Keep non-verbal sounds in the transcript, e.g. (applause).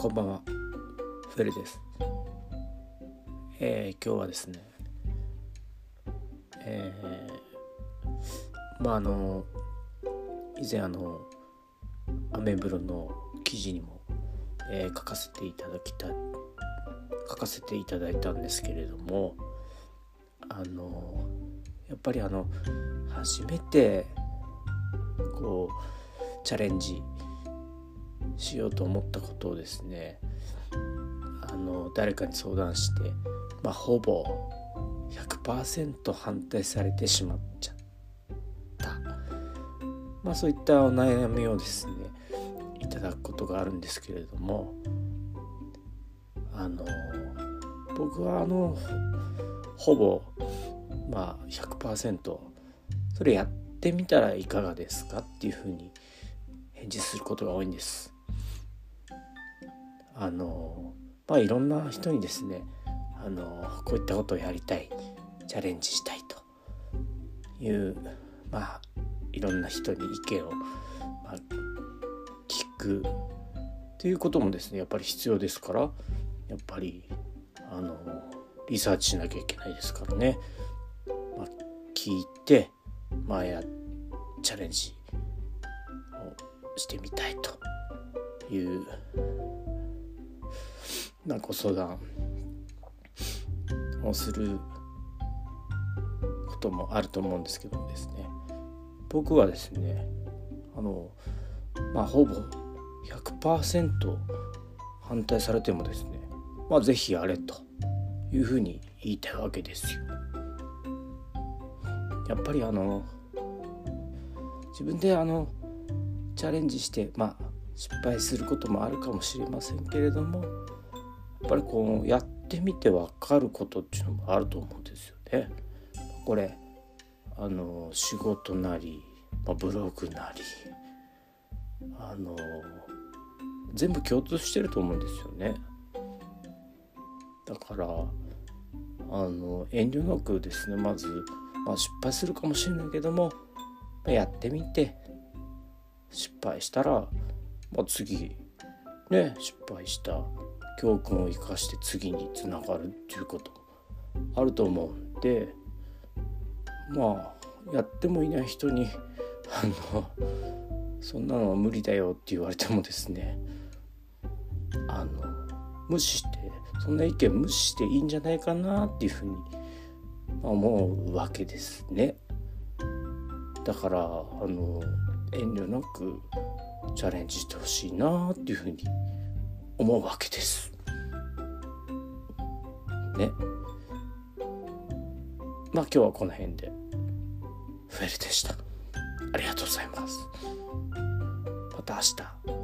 こんばんは。フェルです、えー、今日はですねえー、まああの以前あのアメブロの記事にも、えー、書かせていただきた書かせていただいたんですけれどもあのやっぱりあの初めてこうチャレンジしようと思ったことをですねあの誰かに相談して、まあ、ほぼ100%反対されてしまっちゃった、まあ、そういったお悩みをですねいただくことがあるんですけれどもあの僕はあのほぼまあ100%それやってみたらいかがですかっていうふうに返事することが多いんです。あのまあいろんな人にですねあのこういったことをやりたいチャレンジしたいというまあいろんな人に意見を、まあ、聞くということもですねやっぱり必要ですからやっぱりあのリサーチしなきゃいけないですからね、まあ、聞いてまあやチャレンジをしてみたいというなんかご相談をすることもあると思うんですけどもですね僕はですねあのまあほぼ100%反対されてもですねまあ是非やれというふうに言いたいわけですよ。やっぱりあの自分であのチャレンジしてまあ失敗することもあるかもしれませんけれどもやっぱりこうやってみて分かることっていうのもあると思うんですよね。これあの仕事なり、まあ、ブログなりあの全部共通してると思うんですよね。だからあの遠慮なくですねまず、まあ、失敗するかもしれないけども、ま、やってみて失敗したら、まあ、次ね失敗した教訓を生かして次につながるっていうことあると思うんでまあやってもいない人に (laughs) あのそんなのは無理だよって言われてもですねあの無視してそんな意見無視していいんじゃないかなっていうふうに思うわけですね。だからあの遠慮なくチャレンジしてほしいなっていうふうに思うわけです。ね。まあ今日はこの辺でフェルでした。ありがとうございます。また明日。